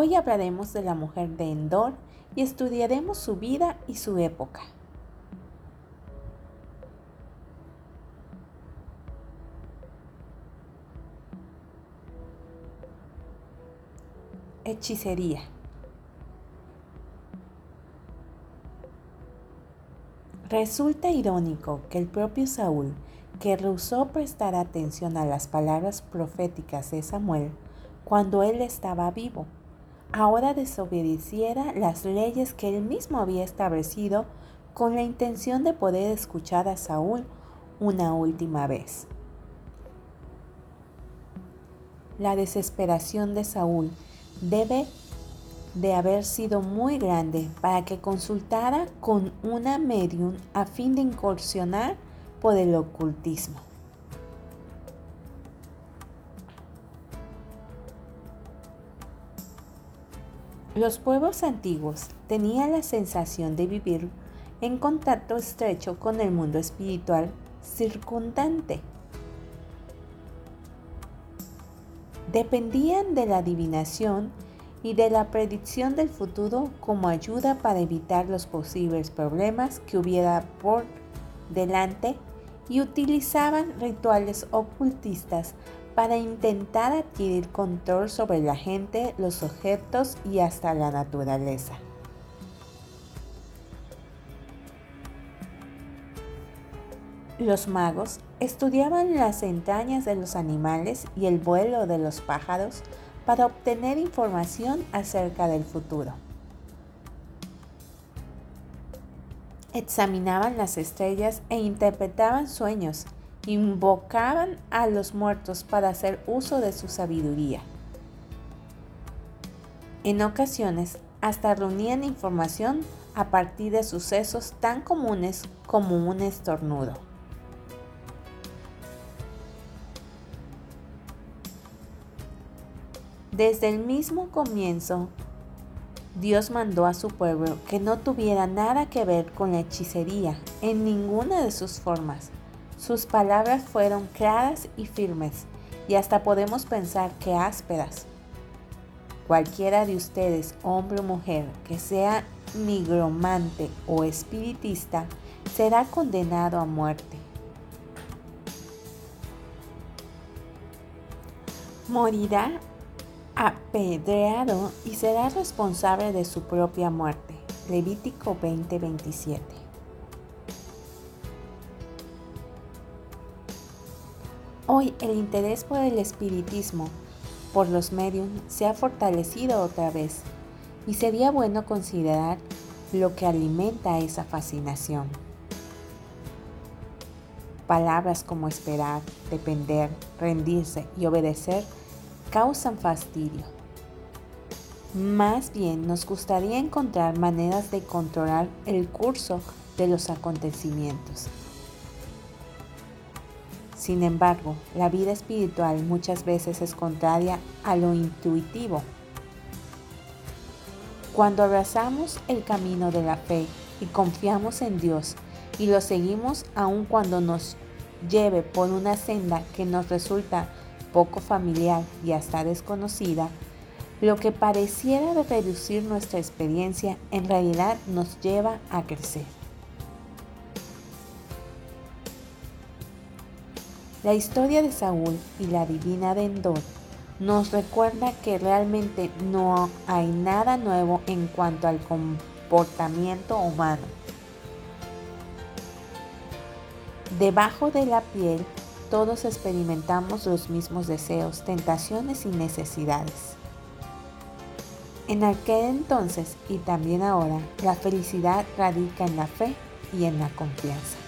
Hoy hablaremos de la mujer de Endor y estudiaremos su vida y su época. Hechicería. Resulta irónico que el propio Saúl, que rehusó prestar atención a las palabras proféticas de Samuel cuando él estaba vivo, ahora desobedeciera las leyes que él mismo había establecido con la intención de poder escuchar a Saúl una última vez. La desesperación de Saúl debe de haber sido muy grande para que consultara con una medium a fin de incursionar por el ocultismo. Los pueblos antiguos tenían la sensación de vivir en contacto estrecho con el mundo espiritual circundante. Dependían de la adivinación y de la predicción del futuro como ayuda para evitar los posibles problemas que hubiera por delante y utilizaban rituales ocultistas para intentar adquirir control sobre la gente, los objetos y hasta la naturaleza. Los magos estudiaban las entrañas de los animales y el vuelo de los pájaros para obtener información acerca del futuro. Examinaban las estrellas e interpretaban sueños invocaban a los muertos para hacer uso de su sabiduría. En ocasiones hasta reunían información a partir de sucesos tan comunes como un estornudo. Desde el mismo comienzo, Dios mandó a su pueblo que no tuviera nada que ver con la hechicería en ninguna de sus formas, sus palabras fueron claras y firmes, y hasta podemos pensar que ásperas. Cualquiera de ustedes, hombre o mujer, que sea nigromante o espiritista, será condenado a muerte. Morirá apedreado y será responsable de su propia muerte. Levítico 20:27. Hoy el interés por el espiritismo, por los medios, se ha fortalecido otra vez y sería bueno considerar lo que alimenta esa fascinación. Palabras como esperar, depender, rendirse y obedecer causan fastidio. Más bien nos gustaría encontrar maneras de controlar el curso de los acontecimientos sin embargo, la vida espiritual muchas veces es contraria a lo intuitivo. Cuando abrazamos el camino de la fe y confiamos en Dios y lo seguimos aun cuando nos lleve por una senda que nos resulta poco familiar y hasta desconocida, lo que pareciera reducir nuestra experiencia en realidad nos lleva a crecer. La historia de Saúl y la divina de Endor nos recuerda que realmente no hay nada nuevo en cuanto al comportamiento humano. Debajo de la piel todos experimentamos los mismos deseos, tentaciones y necesidades. En aquel entonces y también ahora, la felicidad radica en la fe y en la confianza.